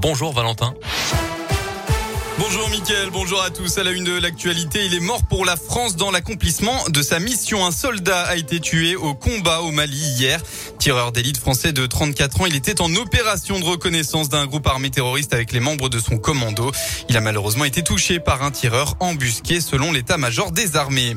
Bonjour Valentin. Bonjour Mickaël, bonjour à tous. À la une de l'actualité, il est mort pour la France dans l'accomplissement de sa mission. Un soldat a été tué au combat au Mali hier. Tireur d'élite français de 34 ans, il était en opération de reconnaissance d'un groupe armé terroriste avec les membres de son commando. Il a malheureusement été touché par un tireur embusqué selon l'état-major des armées.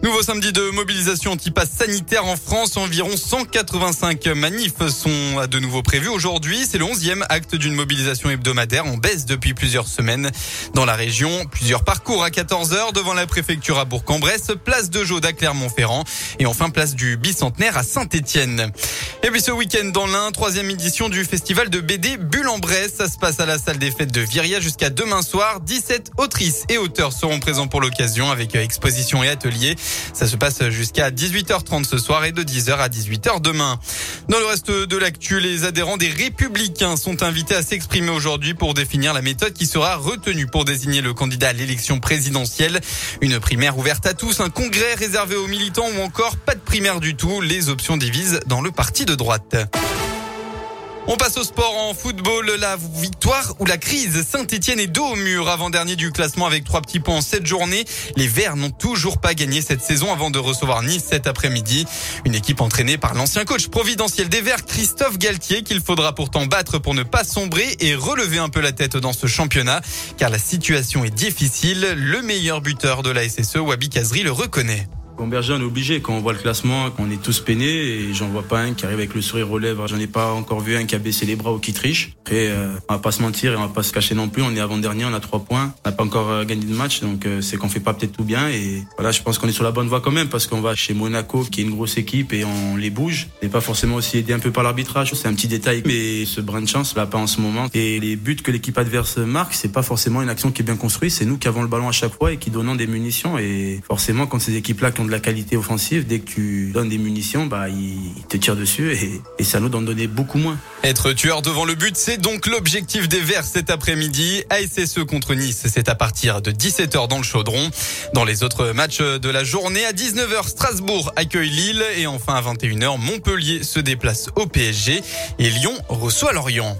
Nouveau samedi de mobilisation anti-pass sanitaire en France. Environ 185 manifs sont de nouveau prévus aujourd'hui. C'est le 11e acte d'une mobilisation hebdomadaire en baisse depuis plusieurs semaines. Dans la région, plusieurs parcours à 14h devant la préfecture à Bourg-en-Bresse, place de Jaude à Clermont-Ferrand et enfin place du Bicentenaire à Saint-Étienne. Et puis ce week-end dans l'Ain, troisième édition du festival de BD Bulle en Bresse. Ça se passe à la salle des fêtes de Viria jusqu'à demain soir. 17 autrices et auteurs seront présents pour l'occasion avec exposition et ateliers. Ça se passe jusqu'à 18h30 ce soir et de 10h à 18h demain. Dans le reste de l'actu, les adhérents des Républicains sont invités à s'exprimer aujourd'hui pour définir la méthode qui sera retenue pour désigner le candidat à l'élection présidentielle. Une primaire ouverte à tous, un congrès réservé aux militants ou encore pas de primaire du tout. Les options divisent dans le parti de droite. On passe au sport en football. La victoire ou la crise. Saint-Etienne est dos au mur avant-dernier du classement avec trois petits points en sept journées. Les Verts n'ont toujours pas gagné cette saison avant de recevoir Nice cet après-midi. Une équipe entraînée par l'ancien coach providentiel des Verts, Christophe Galtier, qu'il faudra pourtant battre pour ne pas sombrer et relever un peu la tête dans ce championnat. Car la situation est difficile. Le meilleur buteur de la SSE, Wabi Kazri, le reconnaît. Berger, on est obligé. Quand on voit le classement, qu'on est tous peinés, et j'en vois pas un qui arrive avec le sourire aux lèvres. J'en ai pas encore vu un qui a baissé les bras ou qui triche. Après, euh, on va pas se mentir et on va pas se cacher non plus. On est avant-dernier, on a trois points. On n'a pas encore euh, gagné de match, donc euh, c'est qu'on fait pas peut-être tout bien. Et voilà, je pense qu'on est sur la bonne voie quand même parce qu'on va chez Monaco, qui est une grosse équipe, et on les bouge. n'est pas forcément aussi aidé un peu par l'arbitrage. C'est un petit détail, mais ce brin de chance, là, pas en ce moment. Et les buts que l'équipe adverse marque, c'est pas forcément une action qui est bien construite. C'est nous qui avons le ballon à chaque fois et qui donnons des munitions. Et forcément, quand ces équipes-là qui ont de la qualité offensive Dès que tu donnes des munitions, bah, ils te tirent dessus et, ça nous donne donner beaucoup moins. Être tueur devant le but, c'est donc l'objectif des Verts cet après-midi. ASSE contre Nice, c'est à partir de 17h dans le chaudron. Dans les autres matchs de la journée, à 19h, Strasbourg accueille Lille et enfin à 21h, Montpellier se déplace au PSG et Lyon reçoit Lorient.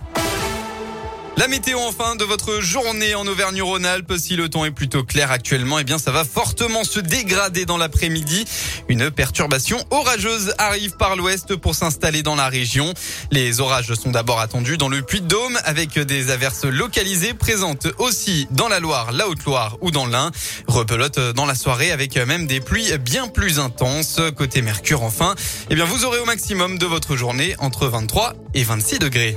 La météo enfin de votre journée en Auvergne-Rhône-Alpes. Si le temps est plutôt clair actuellement, eh bien ça va fortement se dégrader dans l'après-midi. Une perturbation orageuse arrive par l'ouest pour s'installer dans la région. Les orages sont d'abord attendus dans le Puy-de-Dôme avec des averses localisées présentes aussi dans la Loire, la Haute-Loire ou dans l'Ain. Repelote dans la soirée avec même des pluies bien plus intenses. Côté Mercure enfin, eh bien vous aurez au maximum de votre journée entre 23 et 26 degrés.